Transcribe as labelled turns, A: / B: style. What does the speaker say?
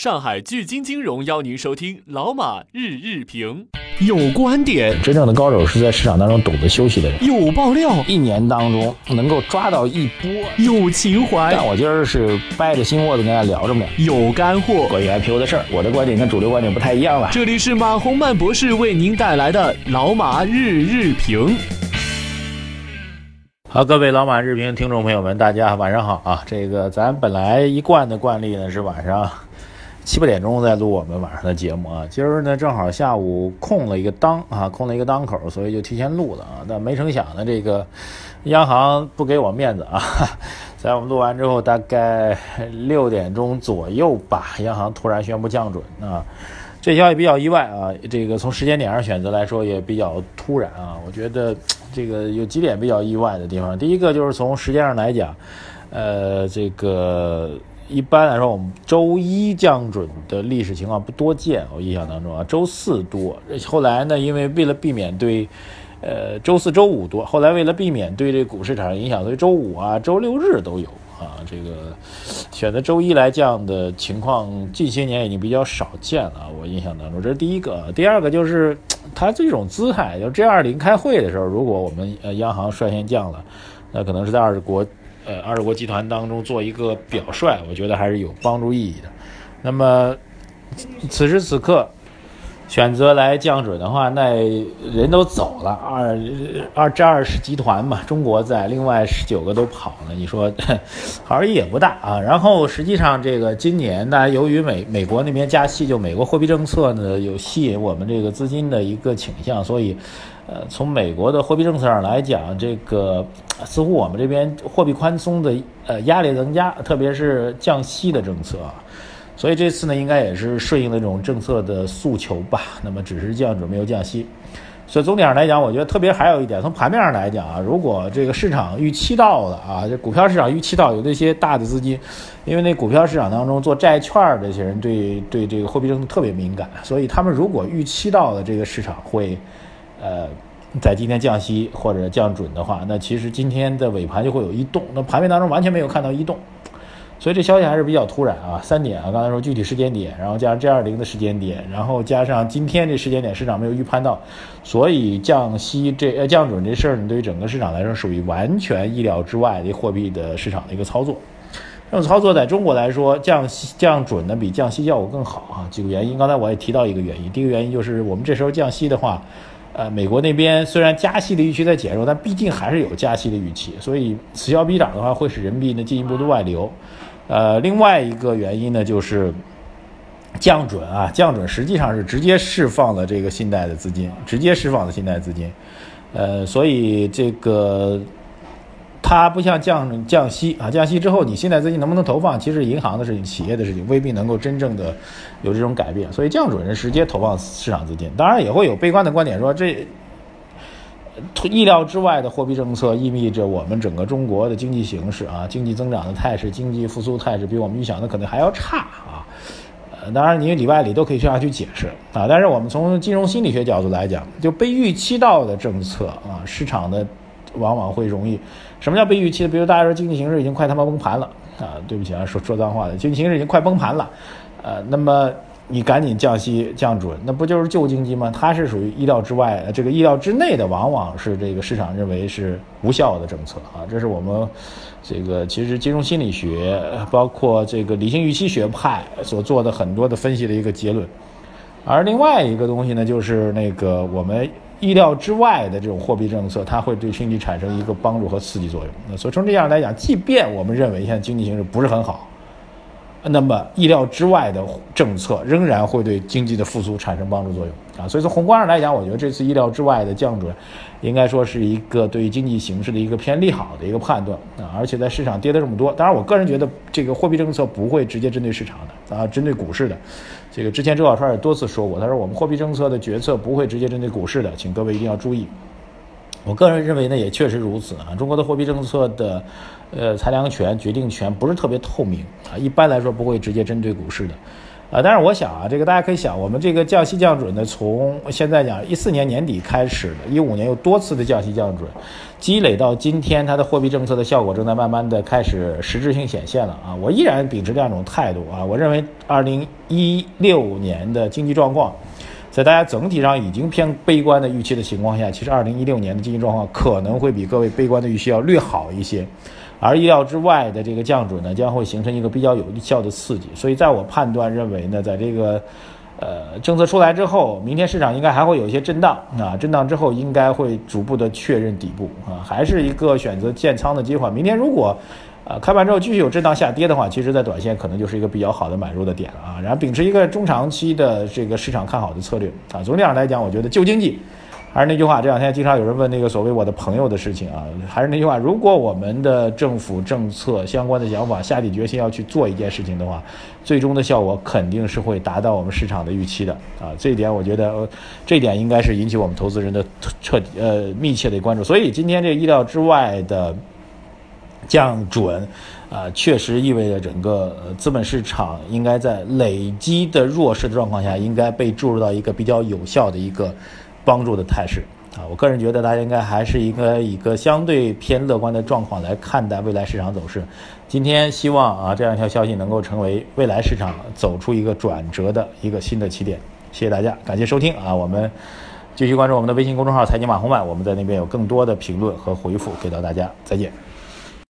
A: 上海聚金金融邀您收听老马日日评，有观点，
B: 真正的高手是在市场当中懂得休息的人。
A: 有爆料，
B: 一年当中能够抓到一波。
A: 有情怀，
B: 但我今儿是掰着心窝子跟大家聊着呢。
A: 有干货，
B: 关于 IPO 的事儿，我的观点跟主流观点不太一样了。
A: 这里是马洪曼博士为您带来的老马日日评。
B: 好，各位老马日评听众朋友们，大家晚上好啊！这个咱本来一贯的惯例呢是晚上。七八点钟再录我们晚上的节目啊，今儿呢正好下午空了一个档啊，空了一个档口，所以就提前录了啊。但没成想呢，这个央行不给我面子啊，在我们录完之后，大概六点钟左右吧，央行突然宣布降准啊，这消息比较意外啊。这个从时间点上选择来说也比较突然啊。我觉得这个有几点比较意外的地方，第一个就是从时间上来讲，呃，这个。一般来说，我们周一降准的历史情况不多见。我印象当中啊，周四多。后来呢，因为为了避免对，呃，周四周五多。后来为了避免对这股市产生影响，所以周五啊、周六日都有啊。这个选择周一来降的情况，近些年已经比较少见了。我印象当中，这是第一个。第二个就是它这种姿态，就 G 二零开会的时候，如果我们呃央行率先降了，那可能是在二十国。呃，二十国集团当中做一个表率，我觉得还是有帮助意义的。那么，此时此刻选择来降准的话，那人都走了，二二这二十集团嘛，中国在，另外十九个都跑了，你说 好意也不大啊。然后实际上这个今年，呢由于美美国那边加息，就美国货币政策呢有吸引我们这个资金的一个倾向，所以。呃，从美国的货币政策上来讲，这个似乎我们这边货币宽松的呃压力增加，特别是降息的政策，所以这次呢，应该也是顺应了这种政策的诉求吧。那么只是降准没有降息，所以总体上来讲，我觉得特别还有一点，从盘面上来讲啊，如果这个市场预期到了啊，这股票市场预期到有那些大的资金，因为那股票市场当中做债券这些人对对这个货币政策特别敏感，所以他们如果预期到了这个市场会。呃，在今天降息或者降准的话，那其实今天的尾盘就会有异动。那盘面当中完全没有看到异动，所以这消息还是比较突然啊。三点啊，刚才说具体时间点，然后加上 G 二零的时间点，然后加上今天这时间点市场没有预判到，所以降息这呃降准这事儿，呢对于整个市场来说属于完全意料之外的货币的市场的一个操作。这种操作在中国来说，降息降准呢比降息效果更好啊。几个原因，刚才我也提到一个原因，第一个原因就是我们这时候降息的话。呃，美国那边虽然加息的预期在减弱，但毕竟还是有加息的预期，所以此消彼长的话，会使人民币呢进一步的外流。呃，另外一个原因呢，就是降准啊，降准实际上是直接释放了这个信贷的资金，直接释放了信贷资金。呃，所以这个。它不像降降息啊，降息之后你信贷资金能不能投放，其实银行的事情、企业的事情未必能够真正的有这种改变。所以降准是直接投放市场资金，当然也会有悲观的观点说，这意料之外的货币政策意味着我们整个中国的经济形势啊，经济增长的态势、经济复苏态势比我们预想的可能还要差啊。呃，当然你里外里都可以这样去解释啊。但是我们从金融心理学角度来讲，就被预期到的政策啊，市场的。往往会容易，什么叫被预期的？比如大家说经济形势已经快他妈崩盘了啊！对不起啊，说说脏话的，经济形势已经快崩盘了，呃，那么你赶紧降息降准，那不就是救经济吗？它是属于意料之外，这个意料之内的，往往是这个市场认为是无效的政策啊！这是我们这个其实金融心理学，包括这个理性预期学派所做的很多的分析的一个结论。而另外一个东西呢，就是那个我们。意料之外的这种货币政策，它会对经济产生一个帮助和刺激作用。那所以从这样来讲，即便我们认为现在经济形势不是很好，那么意料之外的政策仍然会对经济的复苏产生帮助作用啊。所以从宏观上来讲，我觉得这次意料之外的降准，应该说是一个对于经济形势的一个偏利好的一个判断啊。而且在市场跌的这么多，当然我个人觉得这个货币政策不会直接针对市场的啊，针对股市的。这个之前周小川也多次说过，他说我们货币政策的决策不会直接针对股市的，请各位一定要注意。我个人认为呢，也确实如此啊。中国的货币政策的，呃，裁量权、决定权不是特别透明啊，一般来说不会直接针对股市的。啊，但是我想啊，这个大家可以想，我们这个降息降准呢，从现在讲一四年年底开始的，一五年又多次的降息降准，积累到今天，它的货币政策的效果正在慢慢的开始实质性显现了啊！我依然秉持这样一种态度啊，我认为二零一六年的经济状况，在大家整体上已经偏悲观的预期的情况下，其实二零一六年的经济状况可能会比各位悲观的预期要略好一些。而意料之外的这个降准呢，将会形成一个比较有效的刺激，所以在我判断认为呢，在这个呃政策出来之后，明天市场应该还会有一些震荡啊，震荡之后应该会逐步的确认底部啊，还是一个选择建仓的机会。明天如果啊开盘之后继续有震荡下跌的话，其实在短线可能就是一个比较好的买入的点了啊。然后秉持一个中长期的这个市场看好的策略啊，总体上来讲，我觉得旧经济。还是那句话，这两天经常有人问那个所谓我的朋友的事情啊。还是那句话，如果我们的政府政策相关的想法下定决心要去做一件事情的话，最终的效果肯定是会达到我们市场的预期的啊。这一点我觉得，这一点应该是引起我们投资人的彻底呃密切的关注。所以今天这意料之外的降准啊，确实意味着整个资本市场应该在累积的弱势的状况下，应该被注入到一个比较有效的一个。帮助的态势啊，我个人觉得大家应该还是一个一个相对偏乐观的状况来看待未来市场走势。今天希望啊这样一条消息能够成为未来市场走出一个转折的一个新的起点。谢谢大家，感谢收听啊，我们继续关注我们的微信公众号财经马红漫，我们在那边有更多的评论和回复给到大家，再见。